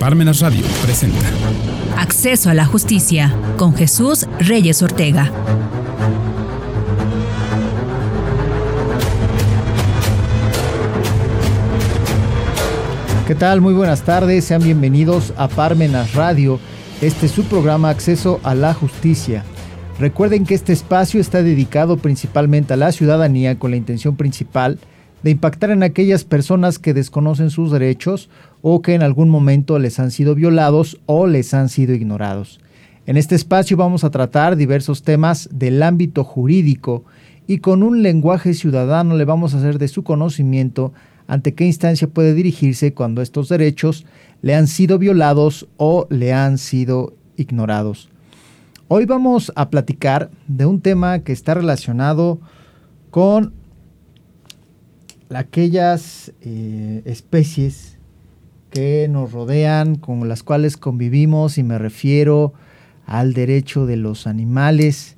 Parmenas Radio presenta Acceso a la Justicia con Jesús Reyes Ortega. ¿Qué tal? Muy buenas tardes, sean bienvenidos a Parmenas Radio. Este es su programa Acceso a la Justicia. Recuerden que este espacio está dedicado principalmente a la ciudadanía con la intención principal de impactar en aquellas personas que desconocen sus derechos o que en algún momento les han sido violados o les han sido ignorados. En este espacio vamos a tratar diversos temas del ámbito jurídico y con un lenguaje ciudadano le vamos a hacer de su conocimiento ante qué instancia puede dirigirse cuando estos derechos le han sido violados o le han sido ignorados. Hoy vamos a platicar de un tema que está relacionado con aquellas eh, especies que nos rodean, con las cuales convivimos y me refiero al derecho de los animales.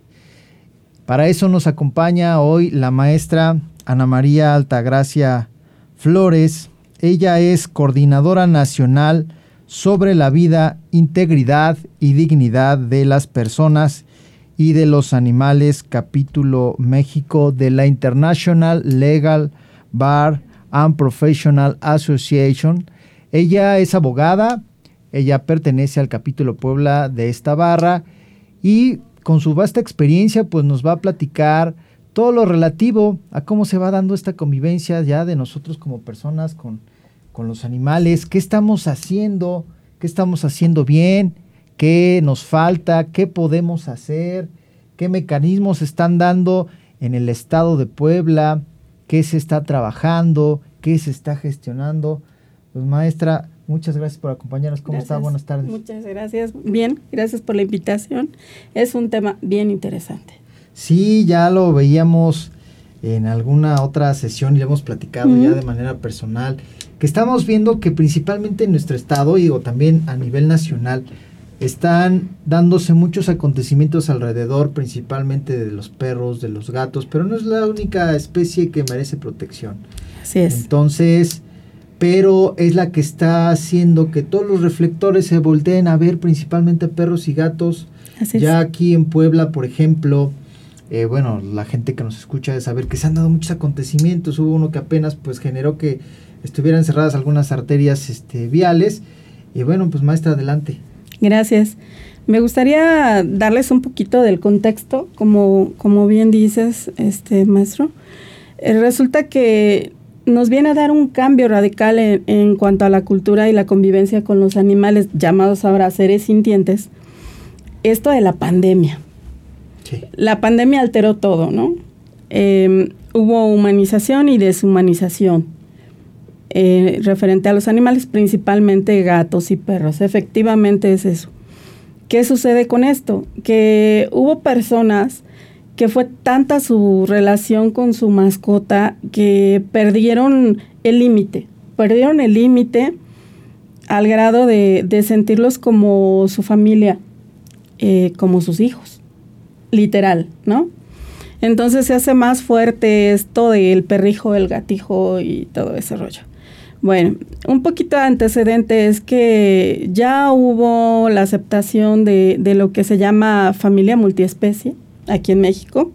Para eso nos acompaña hoy la maestra Ana María Altagracia Flores. Ella es coordinadora nacional sobre la vida, integridad y dignidad de las personas y de los animales, capítulo México de la International Legal Bar and Professional Association. Ella es abogada, ella pertenece al capítulo Puebla de esta barra y con su vasta experiencia pues nos va a platicar todo lo relativo a cómo se va dando esta convivencia ya de nosotros como personas con, con los animales, qué estamos haciendo, qué estamos haciendo bien, qué nos falta, qué podemos hacer, qué mecanismos están dando en el estado de Puebla, qué se está trabajando, qué se está gestionando. Pues maestra, muchas gracias por acompañarnos. ¿Cómo está? Buenas tardes. Muchas gracias. Bien, gracias por la invitación. Es un tema bien interesante. Sí, ya lo veíamos en alguna otra sesión y lo hemos platicado ya de manera personal, que estamos viendo que principalmente en nuestro estado y o también a nivel nacional están dándose muchos acontecimientos alrededor, principalmente de los perros, de los gatos, pero no es la única especie que merece protección. Así es. Entonces, pero es la que está haciendo que todos los reflectores se volteen a ver principalmente perros y gatos. Así ya es. aquí en Puebla, por ejemplo, eh, bueno, la gente que nos escucha de saber que se han dado muchos acontecimientos. Hubo uno que apenas pues generó que estuvieran cerradas algunas arterias este, viales. Y bueno, pues maestra, adelante. Gracias. Me gustaría darles un poquito del contexto, como, como bien dices, este maestro. Eh, resulta que nos viene a dar un cambio radical en, en, cuanto a la cultura y la convivencia con los animales, llamados ahora seres sintientes, esto de la pandemia. Sí. La pandemia alteró todo, ¿no? Eh, hubo humanización y deshumanización eh, referente a los animales, principalmente gatos y perros. Efectivamente es eso. ¿Qué sucede con esto? Que hubo personas que fue tanta su relación con su mascota que perdieron el límite, perdieron el límite al grado de, de, sentirlos como su familia, eh, como sus hijos, literal, ¿no? Entonces se hace más fuerte esto del perrijo, el gatijo y todo ese rollo. Bueno, un poquito de antecedente es que ya hubo la aceptación de, lo que se llama familia multiespecie aquí en México,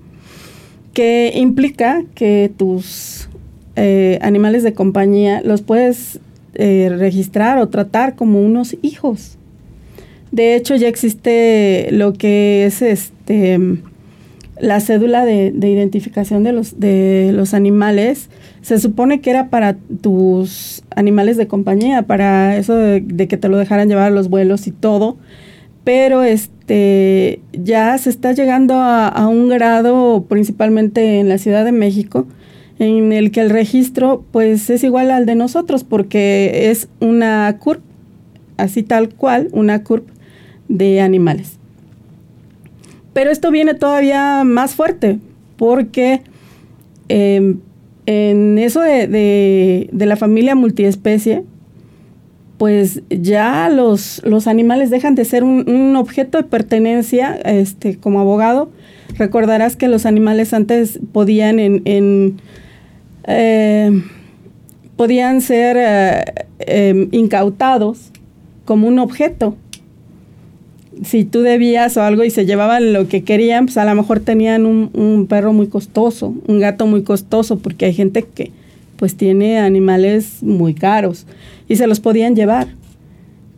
que implica que tus eh, animales de compañía los puedes eh, registrar o tratar como unos hijos. De hecho, ya existe lo que es este la cédula de, de identificación de los, de los animales. Se supone que era para tus animales de compañía, para eso de, que te lo dejaran llevar a los vuelos y todo pero este ya se está llegando a, a, un grado principalmente en la Ciudad de México en el que el registro pues es igual al de nosotros porque es una CURP así tal cual una CURP de animales pero esto viene todavía más fuerte porque eh, en eso de, la familia multiespecie pues ya los, animales dejan de ser un, objeto de pertenencia, este, como abogado. Recordarás que los animales antes podían en, en eh, podían ser eh, eh, incautados como un objeto. Si tú debías o algo y se llevaban lo que querían, pues a lo mejor tenían un, un perro muy costoso, un gato muy costoso, porque hay gente que pues tiene animales muy caros y se los podían llevar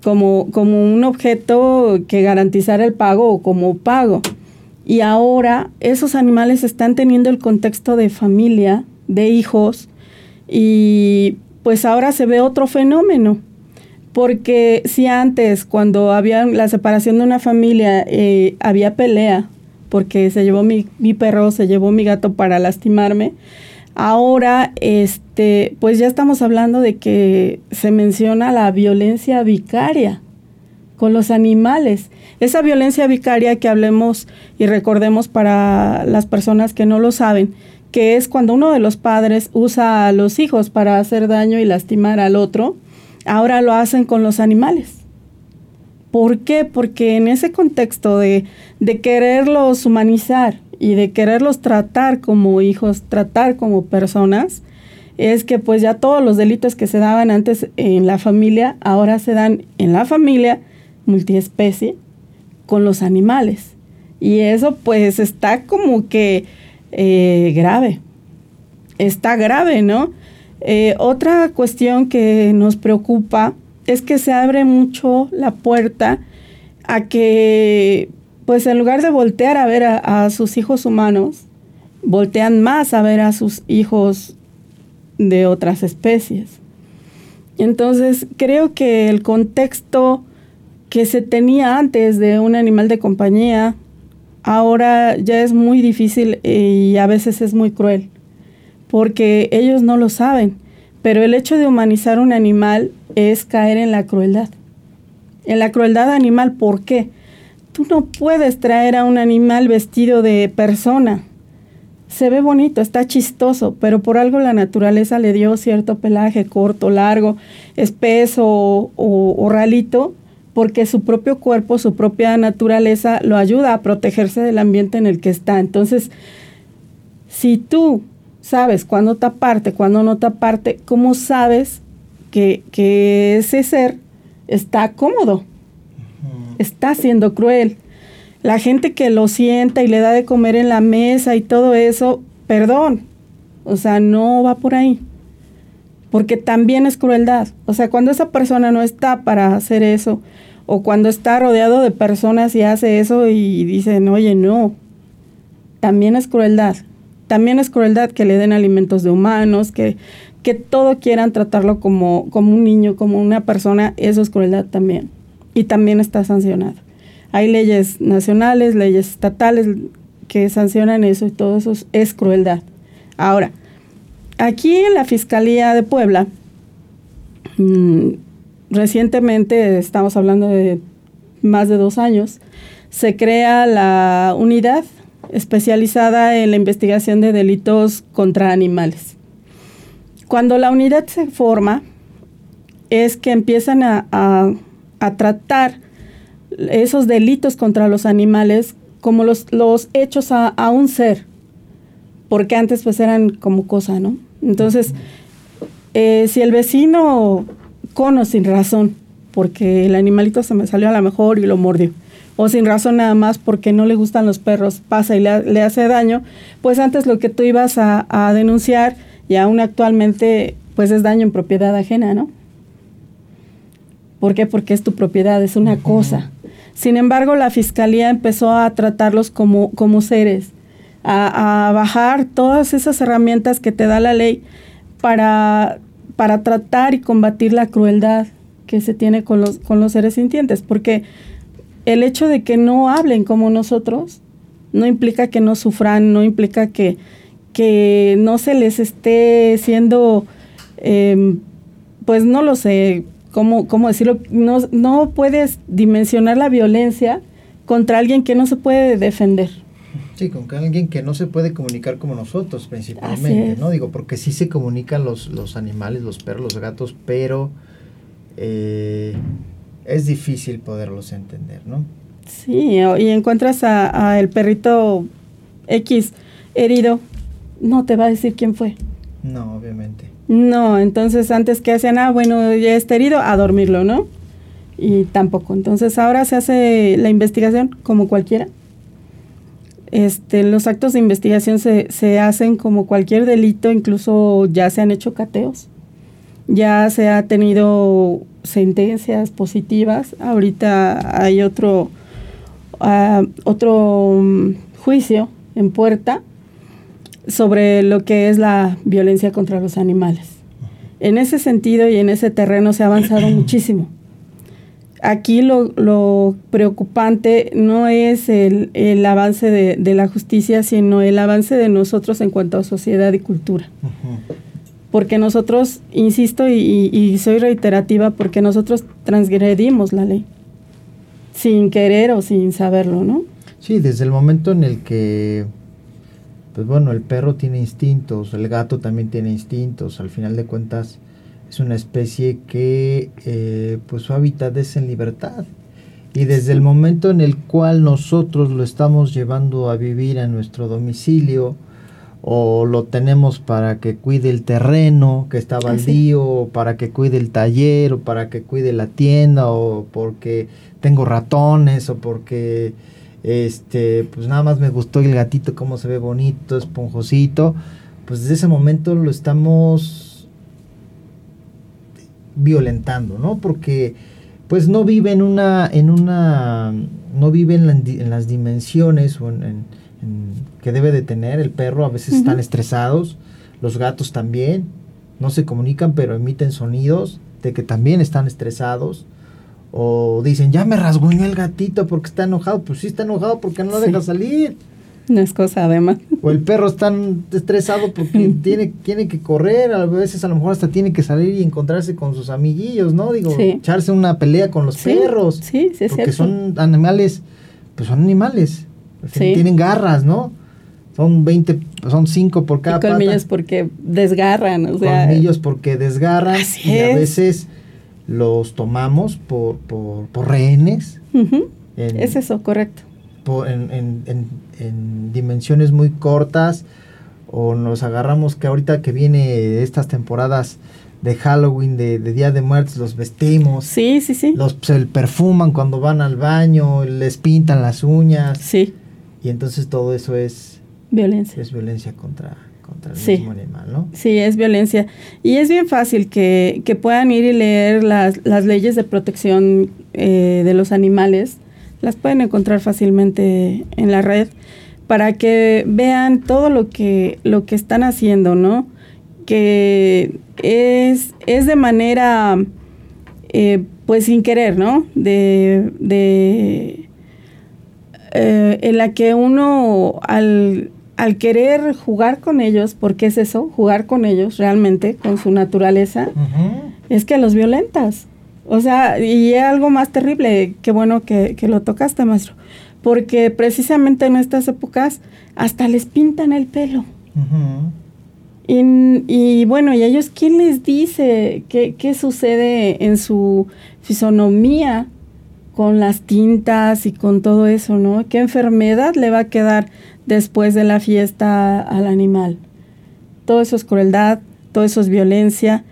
como, como un objeto que garantizara el pago o como pago. Y ahora esos animales están teniendo el contexto de familia, de hijos, y pues ahora se ve otro fenómeno. Porque si antes, cuando había la separación de una familia, eh, había pelea, porque se llevó mi, mi perro, se llevó mi gato para lastimarme, Ahora, este, pues ya estamos hablando de que se menciona la violencia vicaria con los animales. Esa violencia vicaria que hablemos y recordemos para las personas que no lo saben, que es cuando uno de los padres usa a los hijos para hacer daño y lastimar al otro, ahora lo hacen con los animales. ¿Por qué? Porque en ese contexto de, de quererlos humanizar y de quererlos tratar como hijos, tratar como personas, es que pues ya todos los delitos que se daban antes en la familia, ahora se dan en la familia multiespecie con los animales. Y eso pues está como que eh, grave, está grave, ¿no? Eh, otra cuestión que nos preocupa es que se abre mucho la puerta a que pues en lugar de voltear a ver a, sus hijos humanos, voltean más a ver a sus hijos de otras especies. Entonces, creo que el contexto que se tenía antes de un animal de compañía, ahora ya es muy difícil y a veces es muy cruel, porque ellos no lo saben, pero el hecho de humanizar un animal es caer en la crueldad. En la crueldad animal, ¿por qué? Tú no puedes traer a un animal vestido de persona. Se ve bonito, está chistoso, pero por algo la naturaleza le dio cierto pelaje corto, largo, espeso o, ralito, porque su propio cuerpo, su propia naturaleza lo ayuda a protegerse del ambiente en el que está. Entonces, si tú sabes cuándo taparte, cuándo no taparte, ¿cómo sabes que, que ese ser está cómodo? está siendo cruel. La gente que lo sienta y le da de comer en la mesa y todo eso, perdón, o sea, no va por ahí. Porque también es crueldad. O sea, cuando esa persona no está para hacer eso, o cuando está rodeado de personas y hace eso y dicen, oye, no, también es crueldad. También es crueldad que le den alimentos de humanos, que, que todo quieran tratarlo como, como un niño, como una persona, eso es crueldad también y también está sancionado. Hay leyes nacionales, leyes estatales que sancionan eso y todo eso es crueldad. Ahora, aquí en la Fiscalía de Puebla, mm, recientemente, estamos hablando de más de dos años, se crea la unidad especializada en la investigación de delitos contra animales. Cuando la unidad se forma, es que empiezan a a tratar esos delitos contra los animales como los, los hechos a, un ser, porque antes pues eran como cosa, ¿no? Entonces, eh, si el vecino cono sin razón, porque el animalito se me salió a la mejor y lo mordió, o sin razón nada más porque no le gustan los perros, pasa y le, hace daño, pues antes lo que tú ibas a, a denunciar y aún actualmente pues es daño en propiedad ajena, ¿no? ¿Por qué? Porque es tu propiedad, es una cosa. Sin embargo, la fiscalía empezó a tratarlos como, como seres, a, bajar todas esas herramientas que te da la ley para, para tratar y combatir la crueldad que se tiene con los, con los seres sintientes. Porque el hecho de que no hablen como nosotros no implica que no sufran, no implica que, que no se les esté siendo, em, pues no lo sé, ¿cómo, cómo decirlo? No, no puedes dimensionar la violencia contra alguien que no se puede defender. Sí, con alguien que no se puede comunicar como nosotros principalmente, ¿no? Digo, porque sí se comunican los, los animales, los perros, los gatos, pero eh, es difícil poderlos entender, ¿no? Sí, y encuentras a, a, el perrito X herido, no te va a decir quién fue. No, obviamente. No, entonces antes que hacían, ah, bueno, ya está herido, a dormirlo, ¿no? y tampoco. Entonces ahora se hace la investigación como cualquiera. Este, los actos de investigación se, se hacen como cualquier delito, incluso ya se han hecho cateos, ya se ha tenido sentencias positivas. Ahorita hay otro, ah, otro mm, juicio en puerta sobre lo que es la violencia contra los animales. En ese sentido y en ese terreno se ha avanzado muchísimo. Aquí lo, preocupante no es el, avance de, la justicia, sino el avance de nosotros en cuanto a sociedad y cultura. Porque nosotros, insisto y, y soy reiterativa, porque nosotros transgredimos la ley, sin querer o sin saberlo, ¿no? Sí, desde el momento en el que pues bueno, el perro tiene instintos, el gato también tiene instintos, al final de cuentas es una especie que eh, pues su hábitat es en libertad. Y desde el momento en el cual nosotros lo estamos llevando a vivir a nuestro domicilio, o lo tenemos para que cuide el terreno que está baldío, o para que cuide el taller, o para que cuide la tienda, o porque tengo ratones, o porque este, pues nada más me gustó el gatito, cómo se ve bonito, esponjosito. Pues desde ese momento lo estamos violentando, ¿no? Porque pues no vive en una, en una, no vive en, las dimensiones o en, que debe de tener el perro. A veces están estresados, los gatos también, no se comunican pero emiten sonidos de que también están estresados. O dicen, ya me rasguñó el gatito porque está enojado. Pues sí está enojado porque no lo deja salir. No es cosa además. O el perro está estresado porque tiene, tiene que correr, a veces a lo mejor hasta tiene que salir y encontrarse con sus amiguillos, ¿no? Digo, echarse una pelea con los perros. Sí, sí, Porque son animales, pues son animales. Tienen garras, ¿no? Son 20, son 5 por cada y colmillos porque desgarran, o sea. Colmillos porque desgarran y a veces los tomamos por, por, por rehenes. es eso, correcto. en, en, en, dimensiones muy cortas o nos agarramos que ahorita que viene estas temporadas de Halloween, de, Día de Muertos, los vestimos. Sí, sí, sí. Los se perfuman cuando van al baño, les pintan las uñas. Sí. Y entonces todo eso es violencia. Es violencia contra contra el mismo animal, ¿no? Sí, es violencia. Y es bien fácil que, puedan ir y leer las, leyes de protección eh, de los animales. Las pueden encontrar fácilmente en la red para que vean todo lo que, lo que están haciendo, ¿no? Que es, es de manera, eh, pues sin querer, ¿no? De, de eh, en la que uno al al querer jugar con ellos, porque es eso, jugar con ellos realmente, con su naturaleza, es que los violentas. O sea, y es algo más terrible, qué bueno que, lo tocaste, maestro, porque precisamente en estas épocas hasta les pintan el pelo. y, y, bueno, ¿y a ellos quién les dice qué, qué sucede en su fisonomía con las tintas y con todo eso, ¿no? ¿Qué enfermedad le va a quedar después de la fiesta al animal. Todo eso es crueldad, todo eso es violencia,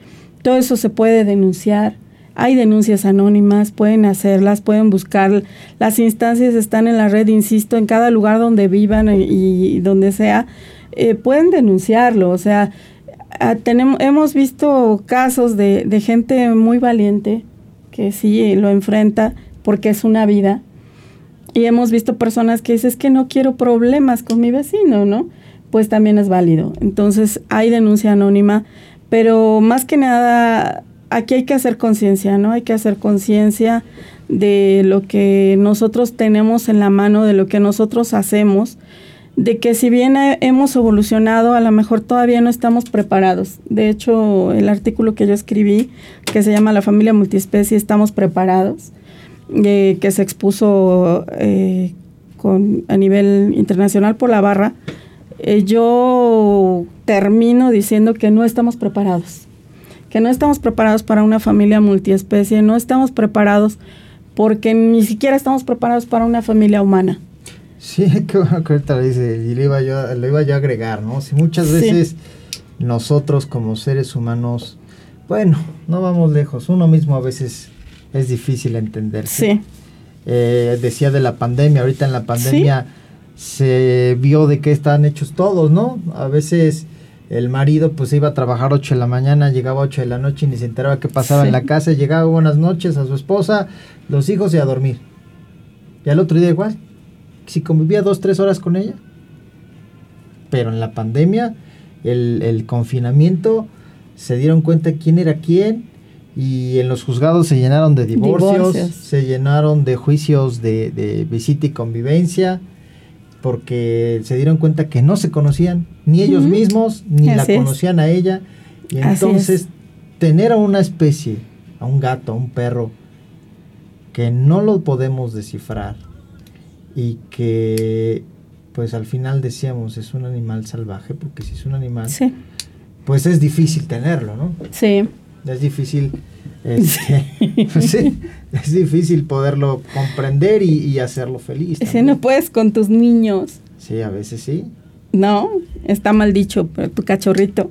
todo eso se puede denunciar. Hay denuncias anónimas, pueden hacerlas, pueden buscar. Las instancias están en la red, insisto, en cada lugar donde vivan y, donde sea, eh, pueden denunciarlo. O sea, tenemos, hemos visto casos de, de gente muy valiente que sí lo enfrenta porque es una vida y hemos visto personas que dicen, es que no quiero problemas con mi vecino, ¿no? Pues también es válido. Entonces hay denuncia anónima, pero más que nada, aquí hay que hacer conciencia, ¿no? Hay que hacer conciencia de lo que nosotros tenemos en la mano, de lo que nosotros hacemos, de que si bien hemos evolucionado, a lo mejor todavía no estamos preparados. De hecho, el artículo que yo escribí, que se llama La familia multiespecie, estamos preparados que se expuso eh, con, a nivel internacional por la barra, eh, yo termino diciendo que no estamos preparados, que no estamos preparados para una familia multiespecie, no estamos preparados porque ni siquiera estamos preparados para una familia humana. Sí, que bueno que ahorita lo dice, y le iba yo, le iba yo a agregar, ¿no? Si muchas veces nosotros como seres humanos, bueno, no vamos lejos, uno mismo a veces es difícil entender. Sí. Eh, decía de la pandemia, ahorita en la pandemia se vio de qué están hechos todos, ¿no? A veces el marido pues iba a trabajar 8 de la mañana, llegaba a 8 de la noche y ni se enteraba qué pasaba en la casa, llegaba buenas noches a su esposa, los hijos y a dormir. Y al otro día igual, si convivía dos, tres horas con ella. Pero en la pandemia, el, el confinamiento, se dieron cuenta quién era quién, y en los juzgados se llenaron de divorcios, se llenaron de juicios de, visita y convivencia, porque se dieron cuenta que no se conocían, ni ellos mismos, ni la conocían a ella. Y entonces tener a una especie, a un gato, a un perro, que no lo podemos descifrar y que pues al final decíamos es un animal salvaje, porque si es un animal, pues es difícil tenerlo, ¿no? Sí es difícil este, es difícil poderlo comprender y, hacerlo feliz. Si no puedes con tus niños. Sí, a veces sí. No, está mal dicho, pero tu cachorrito.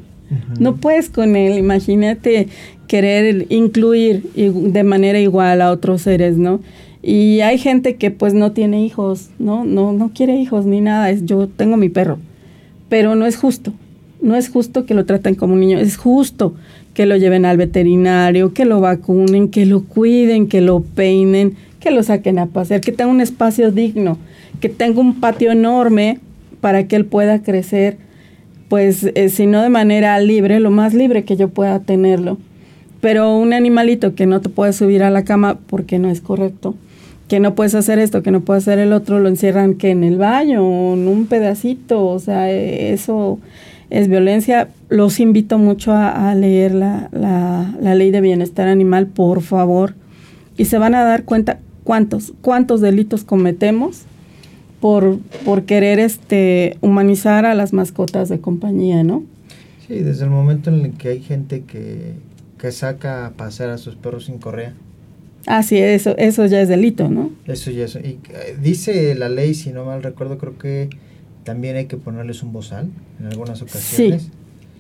No puedes con él, imagínate querer incluir de manera igual a otros seres, ¿no? Y hay gente que pues no tiene hijos, ¿no? No, no quiere hijos ni nada, es yo tengo mi perro. Pero no es justo, no es justo que lo traten como un niño, es justo que lo lleven al veterinario, que lo vacunen, que lo cuiden, que lo peinen, que lo saquen a pasear, que tenga un espacio digno, que tenga un patio enorme para que él pueda crecer, pues eh, si no de manera libre, lo más libre que yo pueda tenerlo. Pero un animalito que no te puede subir a la cama porque no es correcto, que no puedes hacer esto, que no puedes hacer el otro, lo encierran que en el baño, en un pedacito, o sea, eh, eso es violencia. Los invito mucho a, leer la, la, ley de bienestar animal, por favor, y se van a dar cuenta cuántos, cuántos delitos cometemos por, por querer este, humanizar a las mascotas de compañía, ¿no? Sí, desde el momento en el que hay gente que, que saca a pasear a sus perros sin correa. Ah, sí, eso, eso ya es delito, ¿no? Eso ya es. Y eh, dice la ley, si no mal recuerdo, creo que también hay que ponerles un bozal en algunas ocasiones.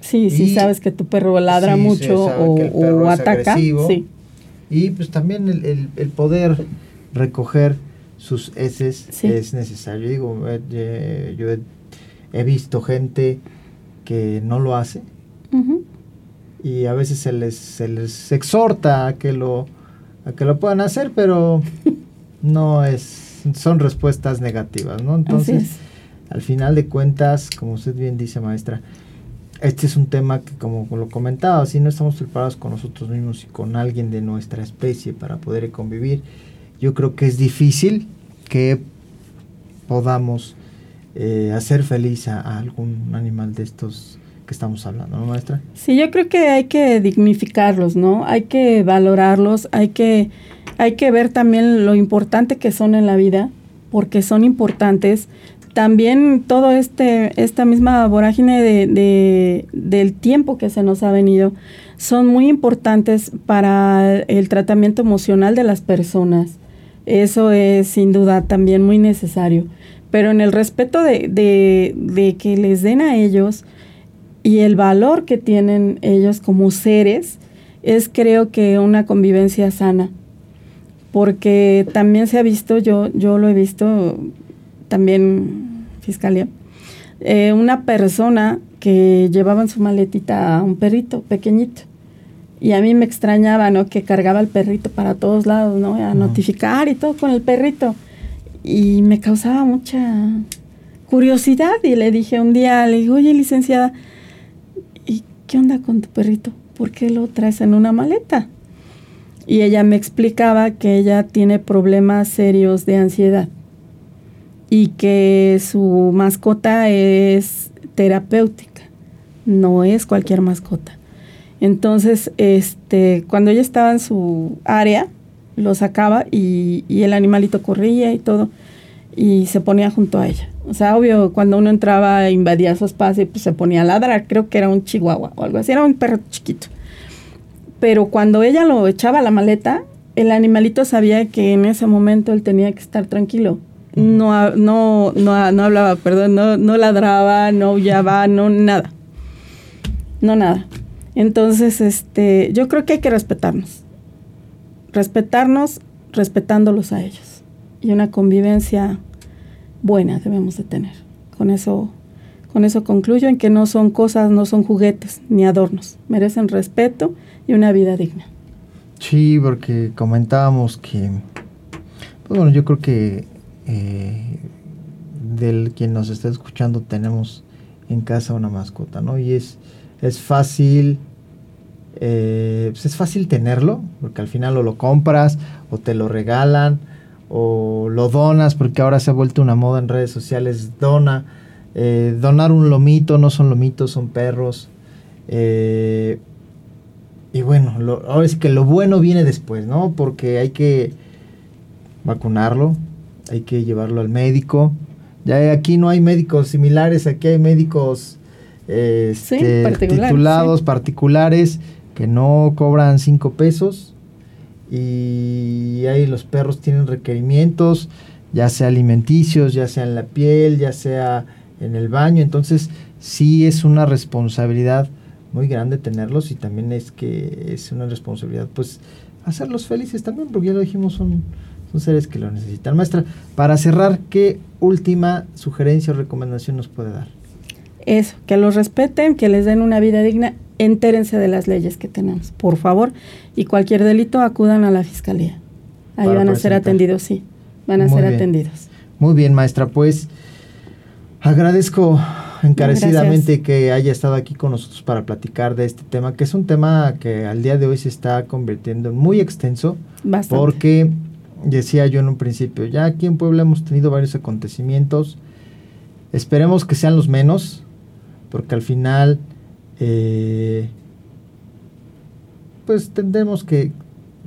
Sí, sí, sabes que tu perro ladra mucho o, ataca. Sí. Y pues también el, el, poder recoger sus heces es necesario. Digo, eh, yo he, visto gente que no lo hace y a veces se les, se les exhorta a que lo a que lo puedan hacer, pero no es son respuestas negativas, ¿no? Entonces, al final de cuentas, como usted bien dice, maestra, este es un tema que, como lo comentaba, si no estamos preparados con nosotros mismos y con alguien de nuestra especie para poder convivir, yo creo que es difícil que podamos eh, hacer feliz a, algún animal de estos que estamos hablando, ¿no, maestra? Sí, yo creo que hay que dignificarlos, ¿no? Hay que valorarlos, hay que, hay que ver también lo importante que son en la vida, porque son importantes, también todo este, esta misma vorágine de, del tiempo que se nos ha venido son muy importantes para el tratamiento emocional de las personas. Eso es sin duda también muy necesario. Pero en el respeto de, de que les den a ellos y el valor que tienen ellos como seres, es creo que una convivencia sana. Porque también se ha visto, yo, yo lo he visto también fiscalía, eh, una persona que llevaba en su maletita a un perrito pequeñito. Y a mí me extrañaba, ¿no? Que cargaba el perrito para todos lados, ¿no? A notificar y todo con el perrito. Y me causaba mucha curiosidad y le dije un día, le digo, oye, licenciada, ¿y qué onda con tu perrito? ¿Por qué lo traes en una maleta? Y ella me explicaba que ella tiene problemas serios de ansiedad y que su mascota es terapéutica, no es cualquier mascota. Entonces, este, cuando ella estaba en su área, lo sacaba y, el animalito corría y todo, y se ponía junto a ella. O sea, obvio, cuando uno entraba invadía su espacio, pues se ponía a ladrar, creo que era un chihuahua o algo así, era un perro chiquito. Pero cuando ella lo echaba a la maleta, el animalito sabía que en ese momento él tenía que estar tranquilo no, no, no, no hablaba, perdón, no, no ladraba, no aullaba, no nada. No nada. Entonces, este, yo creo que hay que respetarnos. respetarnos respetándolos a ellos. Y una convivencia buena debemos de tener. Con eso, con eso concluyo en que no son cosas, no son juguetes ni adornos. Merecen respeto y una vida digna. Sí, porque comentábamos que, pues bueno, yo creo que eh, del quien nos está escuchando tenemos en casa una mascota, ¿no? Y es, es fácil, eh, pues es fácil tenerlo, porque al final o lo compras o te lo regalan o lo donas, porque ahora se ha vuelto una moda en redes sociales, dona, eh, donar un lomito, no son lomitos, son perros. Eh, y bueno, ahora es que lo bueno viene después, ¿no? Porque hay que vacunarlo, hay que llevarlo al médico. Ya aquí no hay médicos similares, aquí hay médicos este, titulados particulares que no cobran cinco pesos. Y ahí los perros tienen requerimientos, ya sea alimenticios, ya sea en la piel, ya sea en el baño, entonces sí es una responsabilidad muy grande tenerlos y también es que es una responsabilidad pues hacerlos felices también, porque ya lo dijimos, son, son seres que lo necesitan. Maestra, para cerrar, ¿qué última sugerencia o recomendación nos puede dar? Eso, que los respeten, que les den una vida digna entérense de las leyes que tenemos, por favor, y cualquier delito acudan a la fiscalía. Ahí van a ser atendidos, sí, van a ser atendidos. Muy bien, maestra, pues agradezco encarecidamente que haya estado aquí con nosotros para platicar de este tema, que es un tema que al día de hoy se está convirtiendo en muy extenso, Bastante. porque decía yo en un principio, ya aquí en Puebla hemos tenido varios acontecimientos, esperemos que sean los menos, porque al final eh, pues tendremos que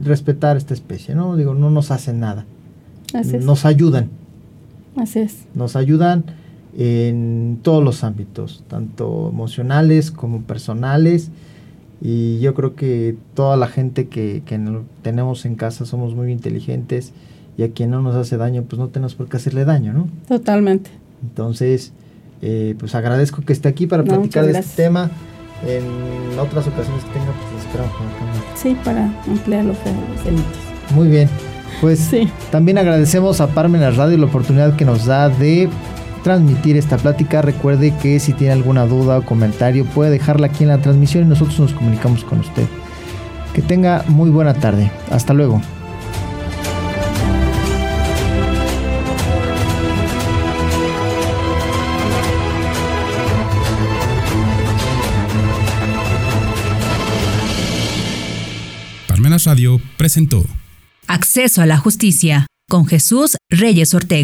respetar esta especie, ¿no? Digo, no nos hacen nada. Así es. Nos ayudan. Así es. Nos ayudan en todos los ámbitos, tanto emocionales como personales. Y yo creo que toda la gente que, que tenemos en casa somos muy inteligentes y a quien no nos hace daño, pues no tenemos por qué hacerle daño, ¿no? Totalmente. Entonces, eh, pues agradezco que esté aquí para platicar de este tema en otras ocasiones que tenga, pues esperamos Sí, para ampliar los delitos. Muy bien. Pues sí. también agradecemos a Parmenas Radio la oportunidad que nos da de transmitir esta plática. Recuerde que si tiene alguna duda o comentario puede dejarla aquí en la transmisión y nosotros nos comunicamos con usted. Que tenga muy buena tarde. Hasta luego. Radio presentó Acceso a la Justicia con Jesús Reyes Ortega.